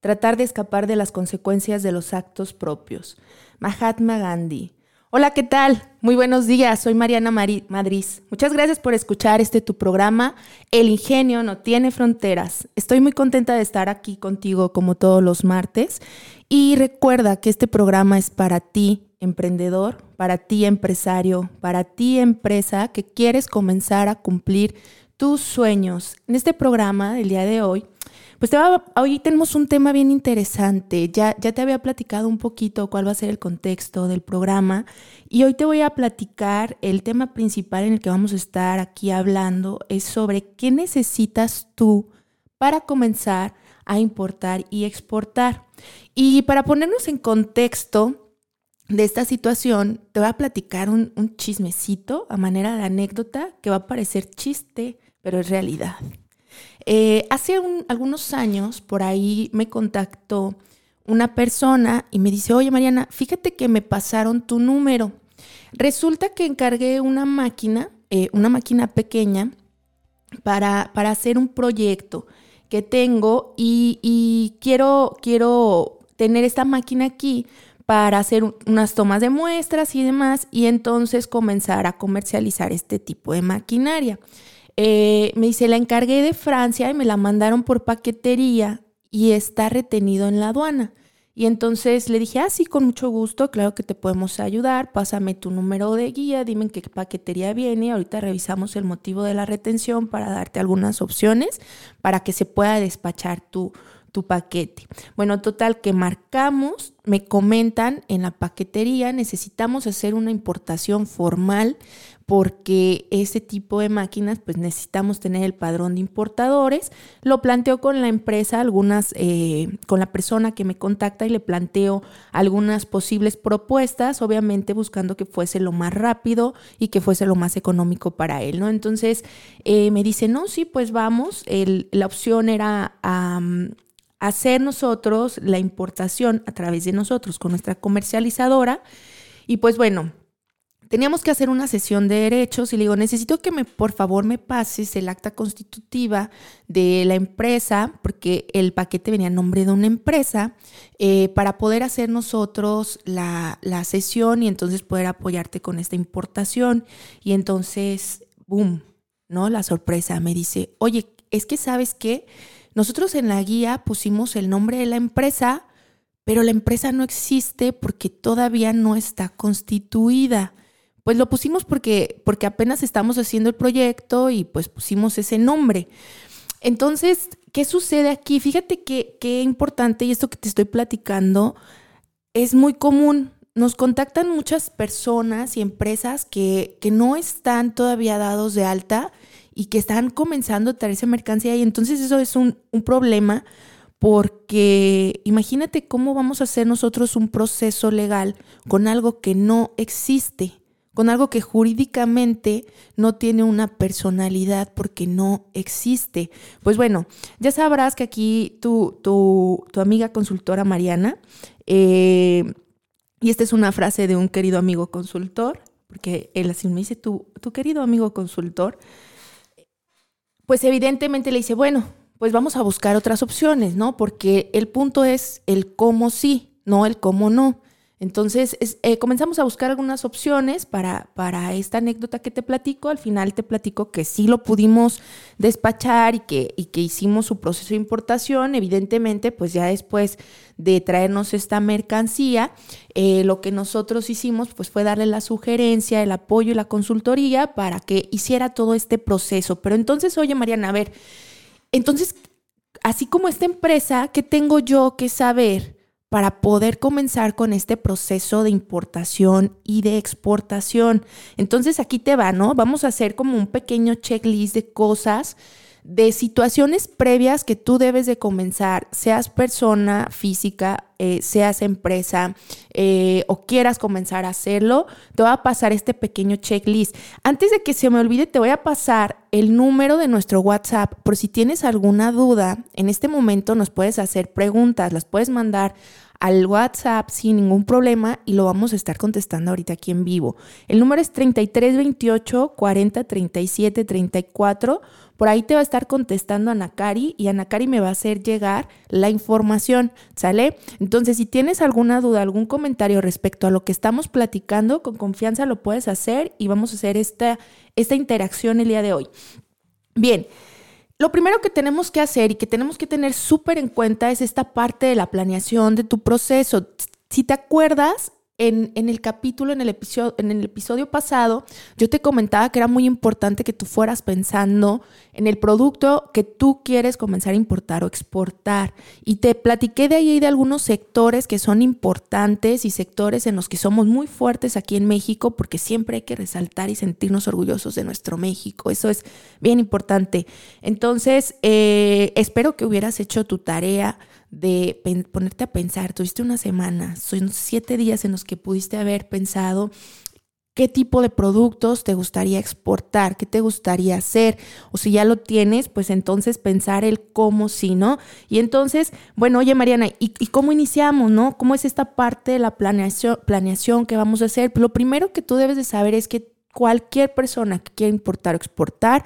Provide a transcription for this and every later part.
tratar de escapar de las consecuencias de los actos propios. Mahatma Gandhi. Hola, ¿qué tal? Muy buenos días, soy Mariana Madrid. Muchas gracias por escuchar este tu programa. El ingenio no tiene fronteras. Estoy muy contenta de estar aquí contigo como todos los martes. Y recuerda que este programa es para ti, emprendedor, para ti, empresario, para ti, empresa que quieres comenzar a cumplir tus sueños. En este programa del día de hoy pues hoy tenemos un tema bien interesante. Ya, ya te había platicado un poquito cuál va a ser el contexto del programa y hoy te voy a platicar el tema principal en el que vamos a estar aquí hablando es sobre qué necesitas tú para comenzar a importar y exportar. Y para ponernos en contexto de esta situación, te voy a platicar un, un chismecito a manera de anécdota que va a parecer chiste, pero es realidad. Eh, hace algunos años por ahí me contactó una persona y me dice, oye Mariana, fíjate que me pasaron tu número. Resulta que encargué una máquina, eh, una máquina pequeña, para, para, hacer un proyecto que tengo y, quiero, quiero tener esta máquina aquí para hacer unas tomas de muestras y demás y entonces comenzar a comercializar este tipo de maquinaria. Eh, me dice, la encargué de Francia y me la mandaron por paquetería y está retenido en la aduana. Y entonces le dije, ah, sí, con mucho gusto, claro que te podemos ayudar, pásame tu número de guía, dime en qué paquetería viene, ahorita revisamos el motivo de la retención para darte algunas opciones para que se pueda despachar tu, tu paquete. Bueno, total que marcamos, me comentan en la paquetería, necesitamos hacer una importación formal porque ese tipo de máquinas pues necesitamos tener el padrón de importadores. Lo planteo con la empresa, algunas, eh, con la persona que me contacta y le planteo algunas posibles propuestas, obviamente buscando que fuese lo más rápido y que fuese lo más económico para él, ¿no? Entonces eh, me dice, no, sí, pues vamos, la opción era hacer nosotros la importación a través de nosotros con nuestra comercializadora y pues bueno, teníamos que hacer una sesión de derechos y le digo, necesito que me, por favor, me pases el acta constitutiva de la empresa, porque el paquete venía a nombre de una empresa, eh, para poder hacer nosotros la, la sesión y entonces poder apoyarte con esta importación. Y entonces, boom, ¿no? La sorpresa me dice, oye, es que sabes qué, nosotros en la guía pusimos el nombre de la empresa, pero la empresa no existe porque todavía no está constituida. Pues lo pusimos porque, porque apenas estamos haciendo el proyecto y pues pusimos ese nombre. Entonces, ¿qué sucede aquí? Fíjate que qué importante y esto que te estoy platicando es muy común. Nos contactan muchas personas y empresas que, que no están todavía dados de alta y que están comenzando a traerse mercancía y entonces eso es un, un problema porque imagínate cómo vamos a hacer nosotros un proceso legal con algo que no existe con algo que jurídicamente no tiene una personalidad porque no existe. Pues bueno, ya sabrás que aquí tu, tu, tu amiga consultora Mariana, eh, y esta es una frase de un querido amigo consultor, porque él así me dice, tu, tu querido amigo consultor, pues evidentemente le dice, bueno, pues vamos a buscar otras opciones, ¿no? Porque el punto es el cómo sí, no el cómo no. Entonces eh, comenzamos a buscar algunas opciones para, para, esta anécdota que te platico. Al final te platico que sí lo pudimos despachar y que, y que hicimos su proceso de importación. Evidentemente, pues ya después de traernos esta mercancía, eh, lo que nosotros hicimos pues fue darle la sugerencia, el apoyo y la consultoría para que hiciera todo este proceso. Pero entonces, oye Mariana, a ver, entonces, así como esta empresa, ¿qué tengo yo que saber? Para poder comenzar con este proceso de importación y de exportación. Entonces aquí te va, ¿no? Vamos a hacer como un pequeño checklist de cosas de situaciones previas que tú debes de comenzar, seas persona física, eh, seas empresa eh, o quieras comenzar a hacerlo, te voy a pasar este pequeño checklist. Antes de que se me olvide, te voy a pasar el número de nuestro WhatsApp por si tienes alguna duda. En este momento nos puedes hacer preguntas, las puedes mandar al WhatsApp sin ningún problema y lo vamos a estar contestando ahorita aquí en vivo. El número es 3328 40 37 34 por ahí te va a estar contestando Anacari y Anacari me va a hacer llegar la información, ¿sale? Entonces, si tienes alguna duda, algún comentario respecto a lo que estamos platicando, con confianza lo puedes hacer y vamos a hacer esta, esta interacción el día de hoy. Bien. Lo primero que tenemos que hacer y que tenemos que tener súper en cuenta es esta parte de la planeación de tu proceso. Si te acuerdas, en, el capítulo, en el, episodio, en el episodio pasado, yo te comentaba que era muy importante que tú fueras pensando en el producto que tú quieres comenzar a importar o exportar. Y te platiqué de ahí de algunos sectores que son importantes y sectores en los que somos muy fuertes aquí en México, porque siempre hay que resaltar y sentirnos orgullosos de nuestro México. Eso es bien importante. Entonces, eh, espero que hubieras hecho tu tarea de ponerte a pensar, tuviste una semana, son siete días en los que pudiste haber pensado qué tipo de productos te gustaría exportar, qué te gustaría hacer, o si ya lo tienes, pues entonces pensar el cómo sí, ¿no? Y entonces, bueno, oye Mariana, ¿y, cómo iniciamos, no? ¿Cómo es esta parte de la planeación, planeación que vamos a hacer? Lo primero que tú debes de saber es que cualquier persona que quiera importar o exportar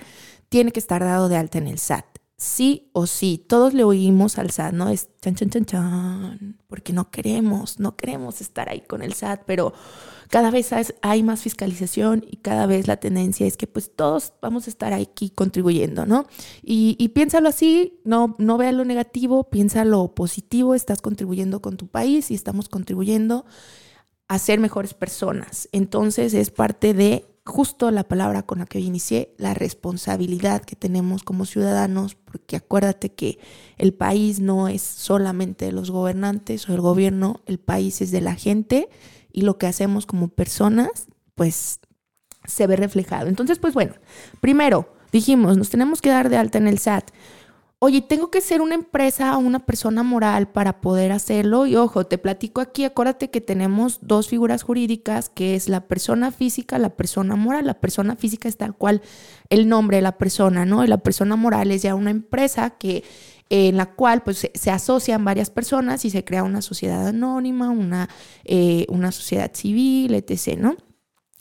tiene que estar dado de alta en el SAT sí o sí. Todos le oímos al SAT, ¿no? Es chan, chan, chan, chan, porque no queremos, no queremos estar ahí con el SAT, pero cada vez hay más fiscalización y cada vez la tendencia es que pues todos vamos a estar aquí contribuyendo, ¿no? Y, piénsalo así, no, no vea lo negativo, piensa lo positivo, estás contribuyendo con tu país y estamos contribuyendo a ser mejores personas. Entonces es parte de justo la palabra con la que hoy inicié, la responsabilidad que tenemos como ciudadanos, porque acuérdate que el país no es solamente de los gobernantes o el gobierno, el país es de la gente y lo que hacemos como personas, pues se ve reflejado. Entonces, pues bueno, primero dijimos, nos tenemos que dar de alta en el SAT oye, tengo que ser una empresa o una persona moral para poder hacerlo. Y ojo, te platico aquí, acuérdate que tenemos dos figuras jurídicas, que es la persona física, la persona moral. La persona física es tal cual el nombre de la persona, ¿no? Y la persona moral es ya una empresa que en la cual pues, se, asocian varias personas y se crea una sociedad anónima, una, eh, una sociedad civil, etc., ¿no?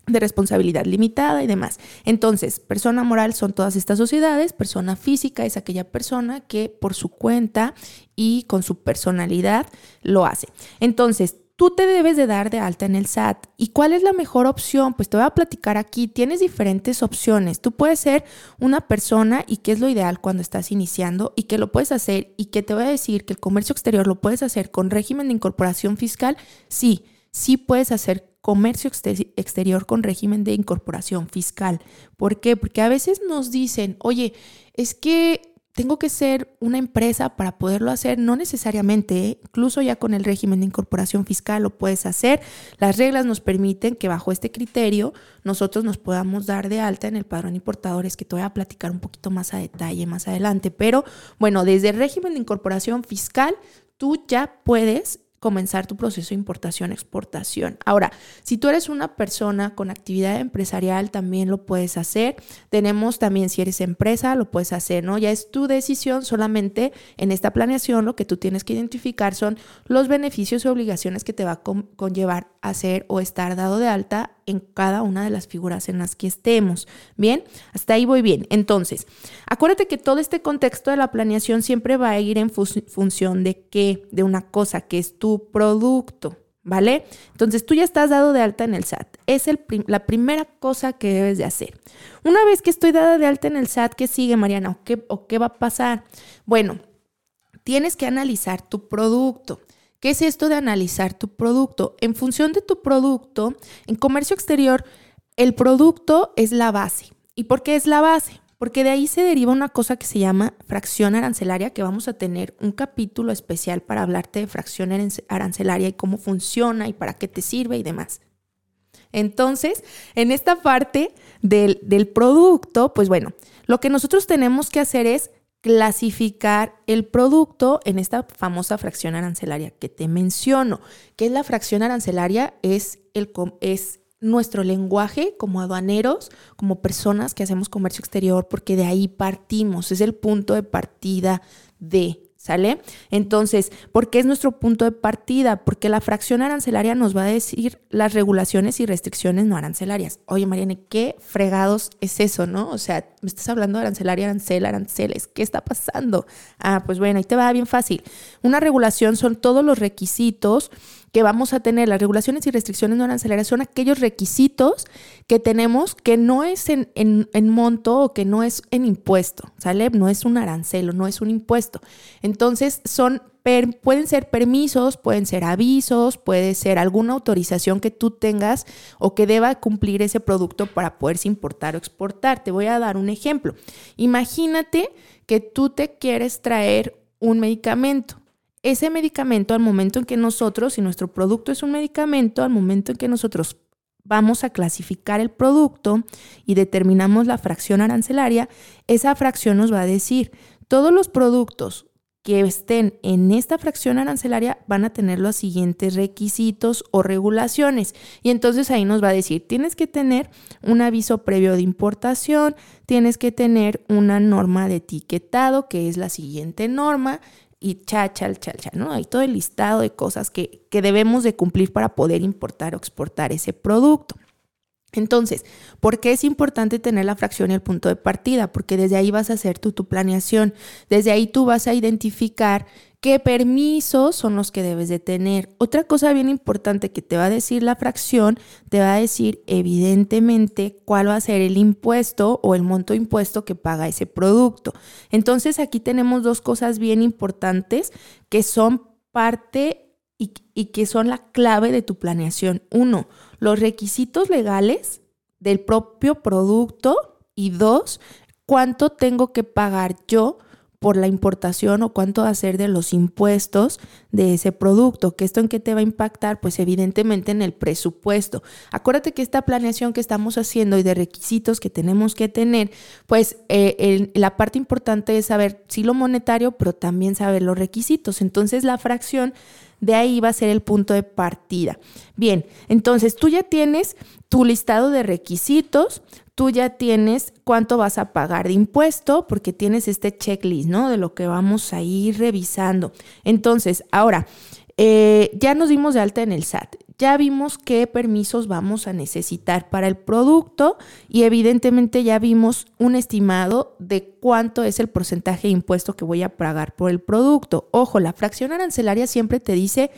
De responsabilidad limitada y demás. Entonces, persona moral son todas estas sociedades, persona física es aquella persona que por su cuenta y con su personalidad lo hace. Entonces, tú te debes de dar de alta en el SAT. ¿Y cuál es la mejor opción? Pues te voy a platicar aquí. Tienes diferentes opciones. Tú puedes ser una persona y qué es lo ideal cuando estás iniciando y que lo puedes hacer y que te voy a decir que el comercio exterior lo puedes hacer con régimen de incorporación fiscal. Sí, sí puedes hacer comercio exterior con régimen de incorporación fiscal. ¿Por qué? Porque a veces nos dicen, oye, es que tengo que ser una empresa para poderlo hacer, no necesariamente, ¿eh? incluso ya con el régimen de incorporación fiscal lo puedes hacer. Las reglas nos permiten que bajo este criterio nosotros nos podamos dar de alta en el padrón importadores, que te voy a platicar un poquito más a detalle más adelante. Pero bueno, desde el régimen de incorporación fiscal, tú ya puedes comenzar tu proceso de importación-exportación. Ahora, si tú eres una persona con actividad empresarial, también lo puedes hacer. Tenemos también, si eres empresa, lo puedes hacer, ¿no? Ya es tu decisión, solamente en esta planeación lo que tú tienes que identificar son los beneficios y obligaciones que te va a conllevar hacer o estar dado de alta en cada una de las figuras en las que estemos. Bien, hasta ahí voy bien. Entonces, acuérdate que todo este contexto de la planeación siempre va a ir en función de qué, de una cosa que es tu producto. ¿Vale? Entonces tú ya estás dado de alta en el SAT. Es la primera cosa que debes de hacer. Una vez que estoy dada de alta en el SAT, ¿qué sigue, Mariana? ¿O qué, o qué va a pasar? Bueno, tienes que analizar tu producto. ¿Qué es esto de analizar tu producto? En función de tu producto, en comercio exterior, el producto es la base. ¿Y por qué es la base? Porque de ahí se deriva una cosa que se llama fracción arancelaria, que vamos a tener un capítulo especial para hablarte de fracción arancelaria y cómo funciona y para qué te sirve y demás. Entonces, en esta parte del, del producto, pues bueno, lo que nosotros tenemos que hacer es clasificar el producto en esta famosa fracción arancelaria que te menciono. ¿Qué es la fracción arancelaria? Es, el, es nuestro lenguaje como aduaneros, como personas que hacemos comercio exterior, porque de ahí partimos, es el punto de partida de ¿Sale? Entonces, ¿por qué es nuestro punto de partida? Porque la fracción arancelaria nos va a decir las regulaciones y restricciones no arancelarias. Oye, Mariane, ¿qué fregados es eso, no? O sea, me estás hablando de arancelaria, arancel, aranceles. ¿Qué está pasando? Ah, pues bueno, ahí te va bien fácil. Una regulación son todos los requisitos que vamos a tener, las regulaciones y restricciones no arancelarias son aquellos requisitos que tenemos que no es en, en, monto o que no es en impuesto, ¿sale? No es un arancelo, no es un impuesto. Entonces, son pueden ser permisos, pueden ser avisos, puede ser alguna autorización que tú tengas o que deba cumplir ese producto para poderse importar o exportar. Te voy a dar un ejemplo. Imagínate que tú te quieres traer un medicamento ese medicamento al momento en que nosotros, si nuestro producto es un medicamento, al momento en que nosotros vamos a clasificar el producto y determinamos la fracción arancelaria, esa fracción nos va a decir, todos los productos que estén en esta fracción arancelaria van a tener los siguientes requisitos o regulaciones. Y entonces ahí nos va a decir, tienes que tener un aviso previo de importación, tienes que tener una norma de etiquetado, que es la siguiente norma, y cha, cha, cha, cha, ¿no? Hay todo el listado de cosas que, que debemos de cumplir para poder importar o exportar ese producto. Entonces, ¿por qué es importante tener la fracción y el punto de partida? Porque desde ahí vas a hacer tu, tu planeación, desde ahí tú vas a identificar qué permisos son los que debes de tener. Otra cosa bien importante que te va a decir la fracción, te va a decir evidentemente cuál va a ser el impuesto o el monto impuesto que paga ese producto. Entonces aquí tenemos dos cosas bien importantes que son parte y, y que son la clave de tu planeación. Uno, los requisitos legales del propio producto y dos, cuánto tengo que pagar yo por la importación o cuánto va a ser de los impuestos de ese producto. ¿Que esto en qué te va a impactar? Pues evidentemente en el presupuesto. Acuérdate que esta planeación que estamos haciendo y de requisitos que tenemos que tener, pues eh, la parte importante es saber sí lo monetario, pero también saber los requisitos. Entonces la fracción de ahí va a ser el punto de partida. Bien, entonces tú ya tienes tu listado de requisitos, tú ya tienes cuánto vas a pagar de impuesto porque tienes este checklist, ¿no? De lo que vamos a ir revisando. Entonces, ahora, eh, ya nos dimos de alta en el SAT, ya vimos qué permisos vamos a necesitar para el producto y evidentemente ya vimos un estimado de cuánto es el porcentaje de impuesto que voy a pagar por el producto. Ojo, la fracción arancelaria siempre te dice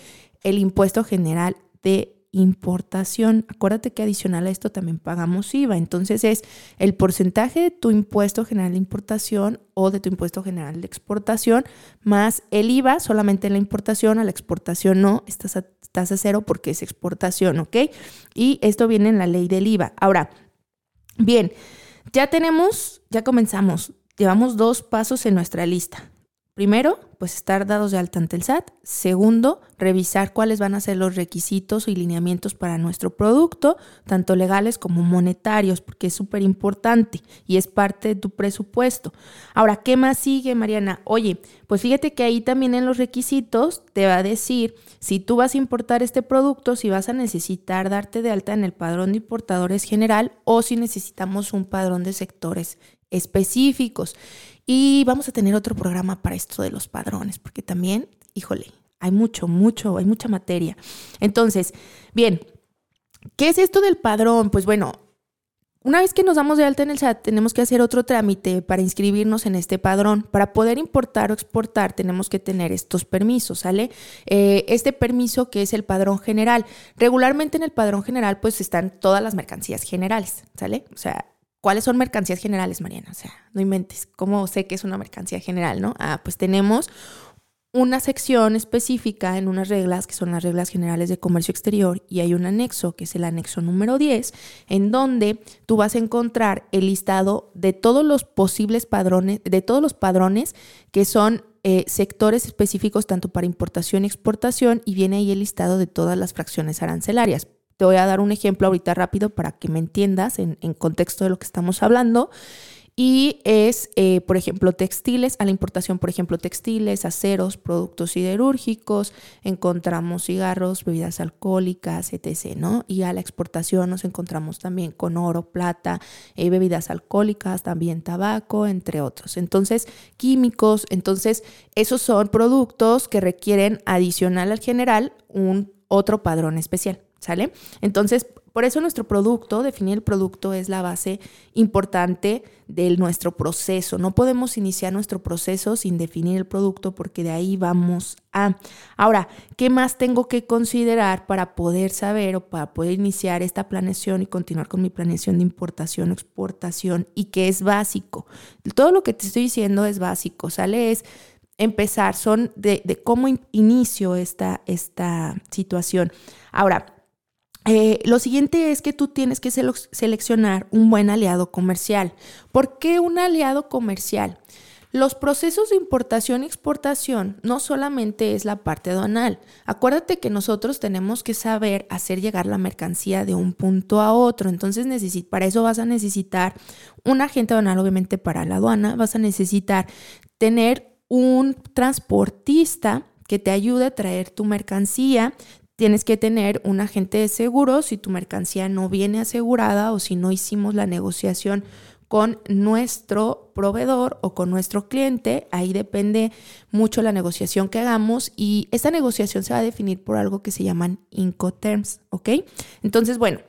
el impuesto general de importación. Acuérdate que adicional a esto también pagamos IVA. Entonces es el porcentaje de tu impuesto general de importación o de tu impuesto general de exportación más el IVA solamente en la importación, a la exportación no, estás a, estás a cero porque es exportación, ¿ok? Y esto viene en la ley del IVA. Ahora, bien, ya tenemos, ya comenzamos. Llevamos dos pasos en nuestra lista. Primero, pues estar dados de alta ante el SAT. Segundo, revisar cuáles van a ser los requisitos y lineamientos para nuestro producto, tanto legales como monetarios, porque es súper importante y es parte de tu presupuesto. Ahora, ¿qué más sigue, Mariana? Oye, pues fíjate que ahí también en los requisitos te va a decir si tú vas a importar este producto, si vas a necesitar darte de alta en el padrón de importadores general o si necesitamos un padrón de sectores específicos. Y vamos a tener otro programa para esto de los padrones, porque también, híjole, hay mucho, mucho, hay mucha materia. Entonces, bien, ¿qué es esto del padrón? Pues bueno, una vez que nos damos de alta en el SAT, tenemos que hacer otro trámite para inscribirnos en este padrón. Para poder importar o exportar, tenemos que tener estos permisos, ¿sale? Eh, este permiso que es el padrón general. Regularmente en el padrón general, pues están todas las mercancías generales, ¿sale? O sea, ¿Cuáles son mercancías generales, Mariana? O sea, no inventes. ¿Cómo sé que es una mercancía general, no? Ah, pues tenemos una sección específica en unas reglas que son las reglas generales de comercio exterior y hay un anexo que es el anexo número 10 en donde tú vas a encontrar el listado de todos los posibles padrones, de todos los padrones que son eh, sectores específicos tanto para importación y exportación y viene ahí el listado de todas las fracciones arancelarias. Te voy a dar un ejemplo ahorita rápido para que me entiendas en, contexto de lo que estamos hablando. y es, eh, por ejemplo, textiles, a la importación, por ejemplo, textiles, aceros, productos siderúrgicos, encontramos cigarros, bebidas alcohólicas, etc., ¿no? Y a la exportación nos encontramos también con oro, plata, eh, bebidas alcohólicas, también tabaco, entre otros. Entonces, químicos, entonces, esos son productos que requieren adicional al general un otro padrón especial, ¿sale? Entonces, por eso nuestro producto, definir el producto es la base importante de nuestro proceso. No podemos iniciar nuestro proceso sin definir el producto porque de ahí vamos a. Ahora, ¿qué más tengo que considerar para poder saber o para poder iniciar esta planeación y continuar con mi planeación de importación exportación y que es básico? Todo lo que te estoy diciendo es básico, ¿sale? Es empezar, son de, cómo inicio esta, esta situación. Ahora, eh, lo siguiente es que tú tienes que seleccionar un buen aliado comercial. ¿Por qué un aliado comercial? Los procesos de importación y exportación no solamente es la parte aduanal. Acuérdate que nosotros tenemos que saber hacer llegar la mercancía de un punto a otro. Entonces, para eso vas a necesitar un agente aduanal, obviamente para la aduana. Vas a necesitar tener un transportista que te ayude a traer tu mercancía. Tienes que tener un agente de seguro si tu mercancía no viene asegurada o si no hicimos la negociación con nuestro proveedor o con nuestro cliente. Ahí depende mucho la negociación que hagamos y esta negociación se va a definir por algo que se llaman Incoterms, ¿ok? Entonces, bueno,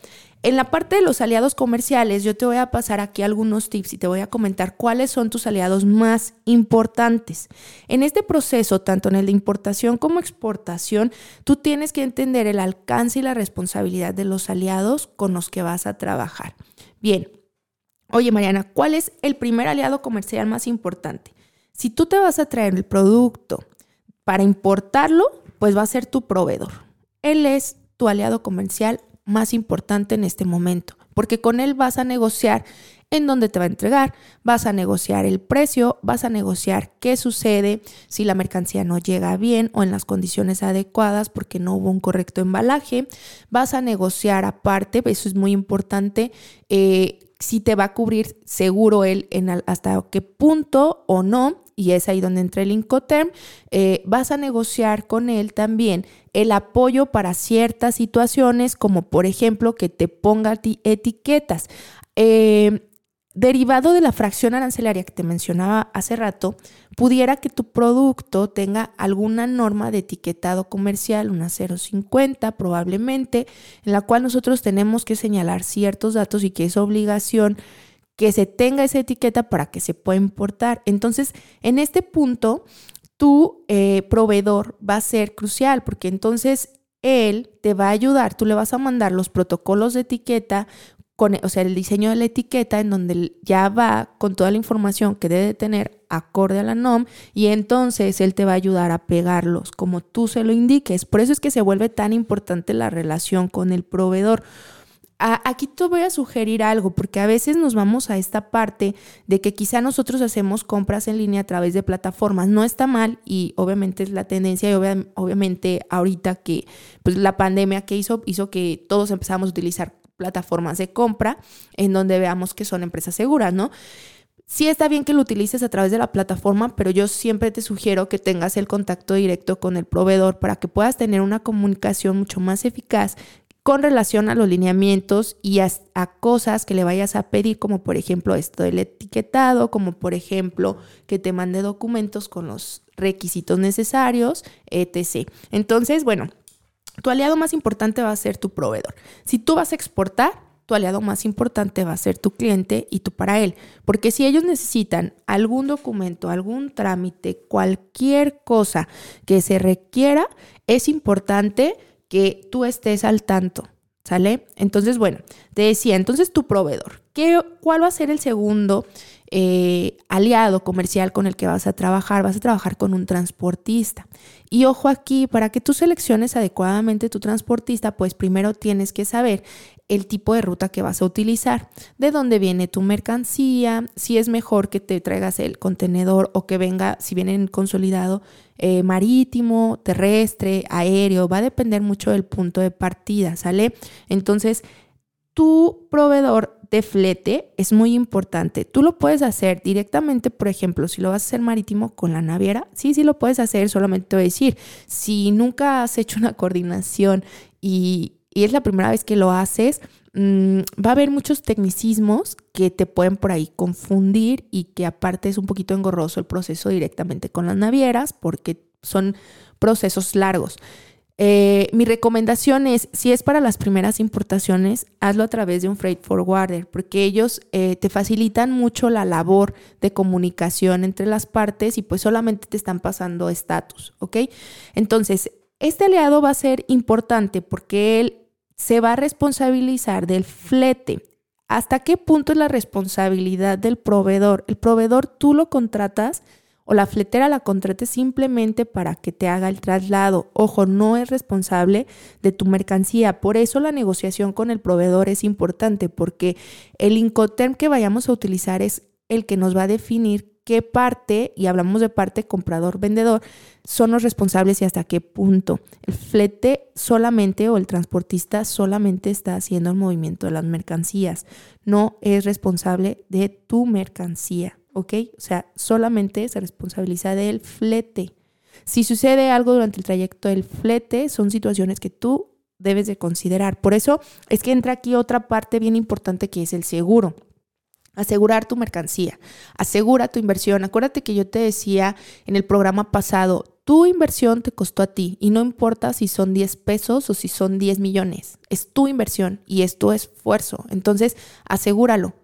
en la parte de los aliados comerciales, yo te voy a pasar aquí algunos tips y te voy a comentar cuáles son tus aliados más importantes. En este proceso, tanto en el de importación como exportación, tú tienes que entender el alcance y la responsabilidad de los aliados con los que vas a trabajar. Bien, oye Mariana, ¿cuál es el primer aliado comercial más importante? Si tú te vas a traer el producto para importarlo, pues va a ser tu proveedor. Él es tu aliado comercial más importante en este momento, porque con él vas a negociar en dónde te va a entregar, vas a negociar el precio, vas a negociar qué sucede si la mercancía no llega bien o en las condiciones adecuadas porque no hubo un correcto embalaje, vas a negociar aparte, eso es muy importante, eh, si te va a cubrir seguro él en hasta qué punto o no, y es ahí donde entra el Incoterm, eh, vas a negociar con él también el apoyo para ciertas situaciones, como por ejemplo que te ponga etiquetas. Eh, derivado de la fracción arancelaria que te mencionaba hace rato, pudiera que tu producto tenga alguna norma de etiquetado comercial, una 050 probablemente, en la cual nosotros tenemos que señalar ciertos datos y que es obligación que se tenga esa etiqueta para que se pueda importar. Entonces, en este punto, tu eh, proveedor va a ser crucial porque entonces él te va a ayudar, tú le vas a mandar los protocolos de etiqueta, con, o sea, el diseño de la etiqueta en donde ya va con toda la información que debe tener acorde a la NOM y entonces él te va a ayudar a pegarlos como tú se lo indiques. Por eso es que se vuelve tan importante la relación con el proveedor aquí te voy a sugerir algo, porque a veces nos vamos a esta parte de que quizá nosotros hacemos compras en línea a través de plataformas. No está mal y obviamente es la tendencia y obviamente ahorita que pues, la pandemia que hizo hizo que todos empezamos a utilizar plataformas de compra en donde veamos que son empresas seguras, ¿no? Sí está bien que lo utilices a través de la plataforma, pero yo siempre te sugiero que tengas el contacto directo con el proveedor para que puedas tener una comunicación mucho más eficaz con relación a los lineamientos y a, cosas que le vayas a pedir, como por ejemplo esto del etiquetado, como por ejemplo que te mande documentos con los requisitos necesarios, etc. Entonces, bueno, tu aliado más importante va a ser tu proveedor. Si tú vas a exportar, tu aliado más importante va a ser tu cliente y tú para él. Porque si ellos necesitan algún documento, algún trámite, cualquier cosa que se requiera, es importante que tú estés al tanto, ¿sale? Entonces, bueno, te decía, entonces tu proveedor, ¿qué, ¿cuál va a ser el segundo eh, aliado comercial con el que vas a trabajar? Vas a trabajar con un transportista. Y ojo aquí, para que tú selecciones adecuadamente tu transportista, pues primero tienes que saber el tipo de ruta que vas a utilizar, de dónde viene tu mercancía, si es mejor que te traigas el contenedor o que venga, si viene en consolidado, eh, marítimo, terrestre, aéreo, va a depender mucho del punto de partida, ¿sale? Entonces, tu proveedor de flete es muy importante. Tú lo puedes hacer directamente, por ejemplo, si lo vas a hacer marítimo con la naviera, sí, sí lo puedes hacer, solamente te voy a decir, si nunca has hecho una coordinación y, y es la primera vez que lo haces, mm, va a haber muchos tecnicismos que te pueden por ahí confundir y que aparte es un poquito engorroso el proceso directamente con las navieras porque son procesos largos. Eh, mi recomendación es, si es para las primeras importaciones, hazlo a través de un freight forwarder, porque ellos eh, te facilitan mucho la labor de comunicación entre las partes y pues solamente te están pasando estatus, ¿ok? Entonces, este aliado va a ser importante porque él se va a responsabilizar del flete. ¿Hasta qué punto es la responsabilidad del proveedor? El proveedor tú lo contratas o la fletera la contrate simplemente para que te haga el traslado. Ojo, no es responsable de tu mercancía. Por eso la negociación con el proveedor es importante, porque el Incoterm que vayamos a utilizar es el que nos va a definir qué parte, y hablamos de parte comprador-vendedor, son los responsables y hasta qué punto. El flete solamente o el transportista solamente está haciendo el movimiento de las mercancías, no es responsable de tu mercancía. ¿Ok? O sea, solamente se responsabiliza del flete. Si sucede algo durante el trayecto del flete, son situaciones que tú debes de considerar. Por eso es que entra aquí otra parte bien importante que es el seguro. Asegurar tu mercancía, asegura tu inversión. Acuérdate que yo te decía en el programa pasado, tu inversión te costó a ti y no importa si son 10 pesos o si son 10 millones, es tu inversión y es tu esfuerzo. Entonces, asegúralo,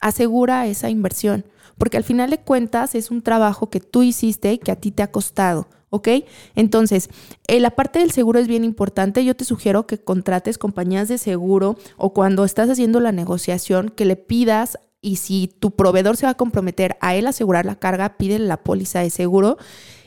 asegura esa inversión porque al final de cuentas es un trabajo que tú hiciste y que a ti te ha costado. ¿ok? Entonces, eh, la parte del seguro es bien importante. Yo te sugiero que contrates compañías de seguro o cuando estás haciendo la negociación, que le pidas y si tu proveedor se va a comprometer a él asegurar la carga, pídele la póliza de seguro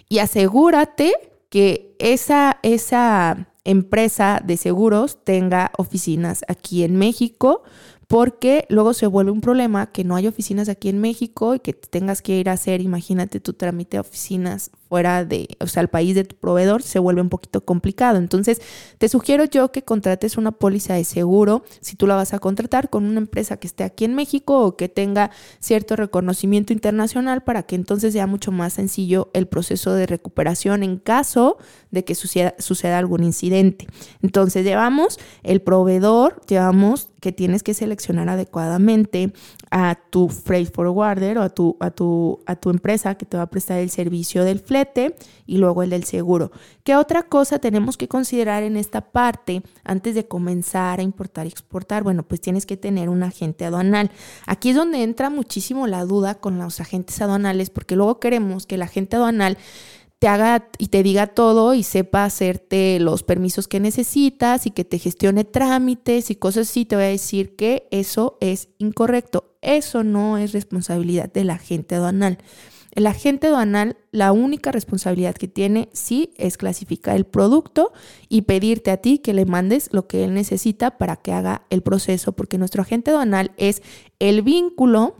y asegúrate que esa, esa empresa de seguros tenga oficinas aquí en México porque luego se vuelve un problema que no hay oficinas aquí en México y que tengas que ir a hacer, imagínate tu trámite a oficinas fuera de, o sea, el país de tu proveedor, se vuelve un poquito complicado. Entonces, te sugiero yo que contrates una póliza de seguro si tú la vas a contratar con una empresa que esté aquí en México o que tenga cierto reconocimiento internacional para que entonces sea mucho más sencillo el proceso de recuperación en caso de que suceda, suceda algún incidente. Entonces, llevamos el proveedor, llevamos que tienes que seleccionar adecuadamente a tu freight forwarder o a tu, a tu, a tu empresa que te va a prestar el servicio del flete y luego el del seguro. ¿Qué otra cosa tenemos que considerar en esta parte antes de comenzar a importar y exportar? Bueno, pues tienes que tener un agente aduanal. Aquí es donde entra muchísimo la duda con los agentes aduanales porque luego queremos que el agente aduanal te haga y te diga todo y sepa hacerte los permisos que necesitas y que te gestione trámites y cosas así, te voy a decir que eso es incorrecto. Eso no es responsabilidad del agente aduanal. El agente aduanal, la única responsabilidad que tiene, sí, es clasificar el producto y pedirte a ti que le mandes lo que él necesita para que haga el proceso, porque nuestro agente aduanal es el vínculo,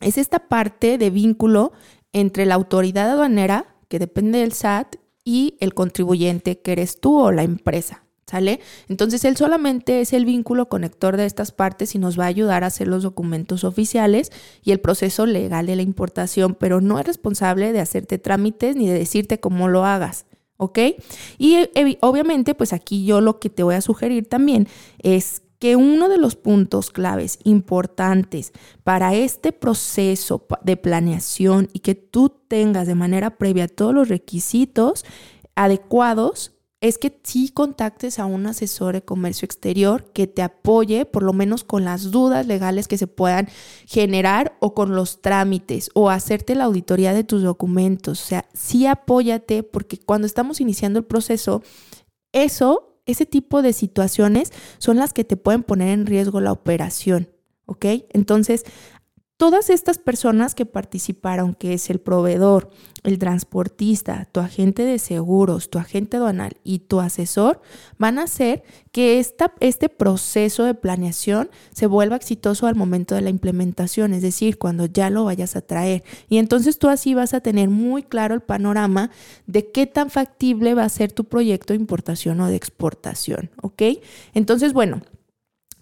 es esta parte de vínculo entre la autoridad aduanera, que depende del SAT, y el contribuyente, que eres tú o la empresa. ¿Sale? Entonces él solamente es el vínculo conector de estas partes y nos va a ayudar a hacer los documentos oficiales y el proceso legal de la importación, pero no es responsable de hacerte trámites ni de decirte cómo lo hagas. ¿Ok? Y obviamente, pues aquí yo lo que te voy a sugerir también es que uno de los puntos claves importantes para este proceso de planeación y que tú tengas de manera previa todos los requisitos adecuados es que sí contactes a un asesor de comercio exterior que te apoye por lo menos con las dudas legales que se puedan generar o con los trámites o hacerte la auditoría de tus documentos. O sea, sí apóyate porque cuando estamos iniciando el proceso, eso ese tipo de situaciones son las que te pueden poner en riesgo la operación, ¿ok? Entonces, todas estas personas que participaron, que es el proveedor, el transportista, tu agente de seguros, tu agente aduanal y tu asesor, van a hacer que este proceso de planeación se vuelva exitoso al momento de la implementación, es decir, cuando ya lo vayas a traer. Y entonces tú así vas a tener muy claro el panorama de qué tan factible va a ser tu proyecto de importación o de exportación, ¿ok? Entonces, bueno.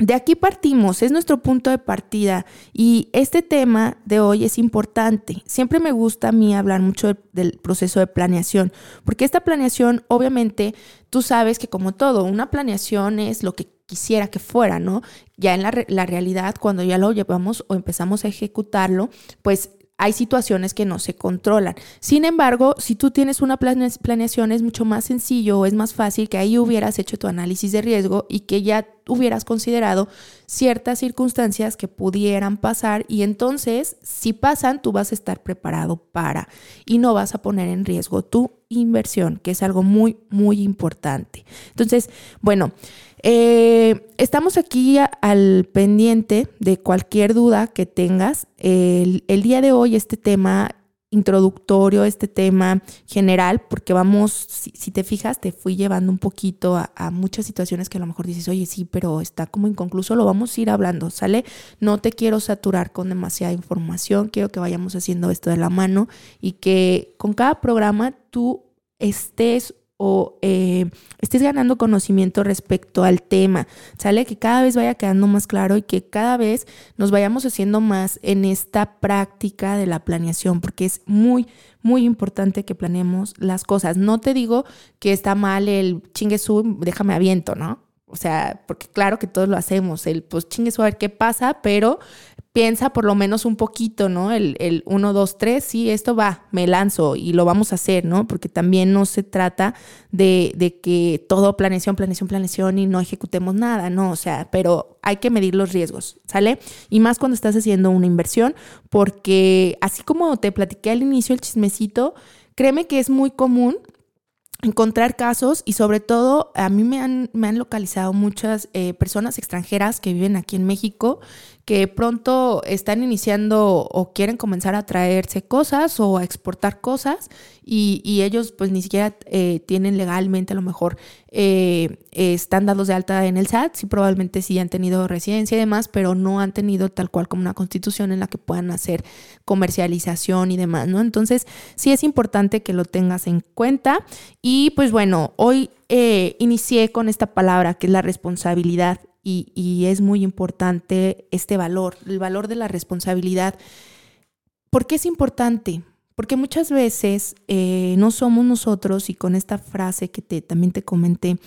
De aquí partimos, es nuestro punto de partida y este tema de hoy es importante. Siempre me gusta a mí hablar mucho del proceso de planeación, porque esta planeación, obviamente, tú sabes que como todo, una planeación es lo que quisiera que fuera, ¿no? Ya en la, la realidad, cuando ya lo llevamos o empezamos a ejecutarlo, pues hay situaciones que no se controlan. Sin embargo, si tú tienes una planeación es mucho más sencillo o es más fácil que ahí hubieras hecho tu análisis de riesgo y que ya hubieras considerado ciertas circunstancias que pudieran pasar y entonces si pasan tú vas a estar preparado para y no vas a poner en riesgo tu inversión, que es algo muy, muy importante. Entonces, bueno. Eh, estamos aquí al pendiente de cualquier duda que tengas. El, día de hoy este tema introductorio, este tema general, porque vamos, si, te fijas, te fui llevando un poquito a, a, muchas situaciones que a lo mejor dices, oye, sí, pero está como inconcluso, lo vamos a ir hablando, ¿sale? No te quiero saturar con demasiada información, quiero que vayamos haciendo esto de la mano y que con cada programa tú estés o eh, estés ganando conocimiento respecto al tema, ¿sale? Que cada vez vaya quedando más claro y que cada vez nos vayamos haciendo más en esta práctica de la planeación, porque es muy, muy importante que planeemos las cosas. No te digo que está mal el chingue su, déjame aviento, ¿no? O sea, porque claro que todos lo hacemos, el pues chingue a ver qué pasa, pero piensa por lo menos un poquito, ¿no? El, el 1, 2, 3, sí, esto va, me lanzo y lo vamos a hacer, ¿no? Porque también no se trata de, de que todo planeación, planeación, planeación y no ejecutemos nada, ¿no? O sea, pero hay que medir los riesgos, ¿sale? Y más cuando estás haciendo una inversión, porque así como te platiqué al inicio el chismecito, créeme que es muy común encontrar casos y sobre todo a mí me han, me han localizado muchas eh, personas extranjeras que viven aquí en México que pronto están iniciando o quieren comenzar a traerse cosas o a exportar cosas y, ellos pues ni siquiera eh, tienen legalmente a lo mejor eh, están dados de alta en el SAT, sí probablemente sí han tenido residencia y demás, pero no han tenido tal cual como una constitución en la que puedan hacer comercialización y demás, ¿no? Entonces sí es importante que lo tengas en cuenta y pues bueno, hoy eh, inicié con esta palabra que es la responsabilidad y, es muy importante este valor, el valor de la responsabilidad. ¿Por qué es importante? Porque muchas veces eh, no somos nosotros, y con esta frase que te, también te comenté,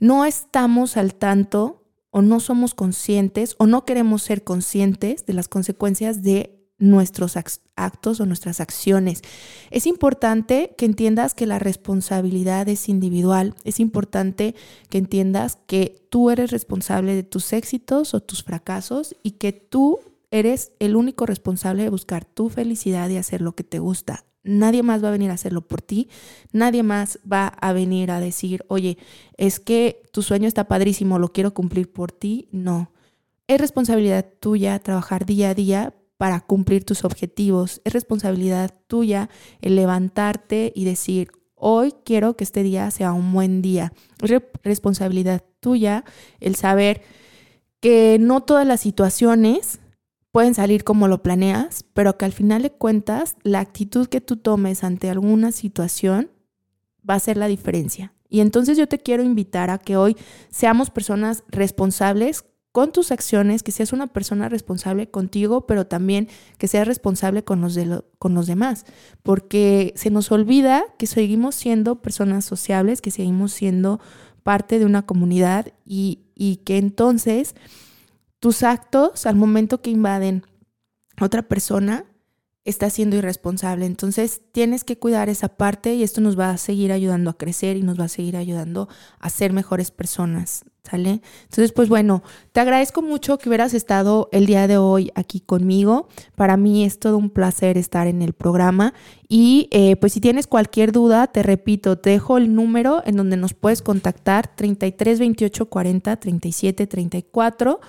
no estamos al tanto o no somos conscientes o no queremos ser conscientes de las consecuencias de nuestros actos o nuestras acciones. Es importante que entiendas que la responsabilidad es individual. Es importante que entiendas que tú eres responsable de tus éxitos o tus fracasos y que tú eres el único responsable de buscar tu felicidad y hacer lo que te gusta. Nadie más va a venir a hacerlo por ti. Nadie más va a venir a decir, oye, es que tu sueño está padrísimo, lo quiero cumplir por ti. No. Es responsabilidad tuya trabajar día a día para cumplir tus objetivos. Es responsabilidad tuya el levantarte y decir, hoy quiero que este día sea un buen día. Es responsabilidad tuya el saber que no todas las situaciones pueden salir como lo planeas, pero que al final de cuentas la actitud que tú tomes ante alguna situación va a ser la diferencia. Y entonces yo te quiero invitar a que hoy seamos personas responsables con tus acciones, que seas una persona responsable contigo, pero también que seas responsable con los, de con los demás, porque se nos olvida que seguimos siendo personas sociables, que seguimos siendo parte de una comunidad y, y que entonces tus actos al momento que invaden a otra persona está siendo irresponsable. Entonces tienes que cuidar esa parte y esto nos va a seguir ayudando a crecer y nos va a seguir ayudando a ser mejores personas. ¿Sale? Entonces, pues bueno, te agradezco mucho que hubieras estado el día de hoy aquí conmigo. Para mí es todo un placer estar en el programa. Y eh, pues si tienes cualquier duda, te repito, te dejo el número en donde nos puedes contactar 33 28 40 37 34.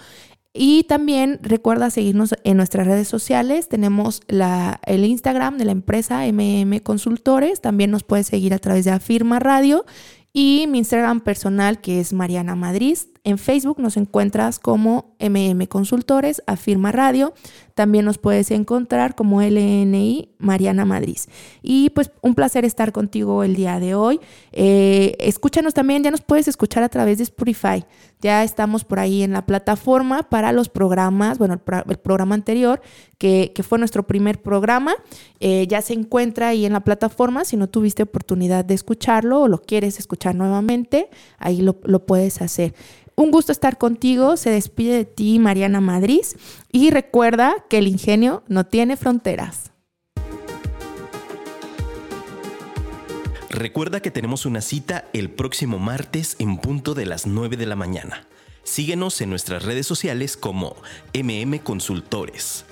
Y también recuerda seguirnos en nuestras redes sociales. Tenemos la, el Instagram de la empresa MM Consultores. También nos puedes seguir a través de Afirma Radio y mi Instagram personal que es Mariana Madrid. En Facebook nos encuentras como MM Consultores, Afirma Radio. También nos puedes encontrar como LNI Mariana Madrid. Y pues un placer estar contigo el día de hoy. Eh, escúchanos también, ya nos puedes escuchar a través de Spotify. Ya estamos por ahí en la plataforma para los programas, bueno, el, programa anterior, que, fue nuestro primer programa, eh, ya se encuentra ahí en la plataforma. Si no tuviste oportunidad de escucharlo o lo quieres escuchar nuevamente, ahí lo, lo puedes hacer. Un gusto estar contigo. Se despide de ti Mariana Madrid y recuerda que el ingenio no tiene fronteras. Recuerda que tenemos una cita el próximo martes en punto de las 9 de la mañana. Síguenos en nuestras redes sociales como MM Consultores.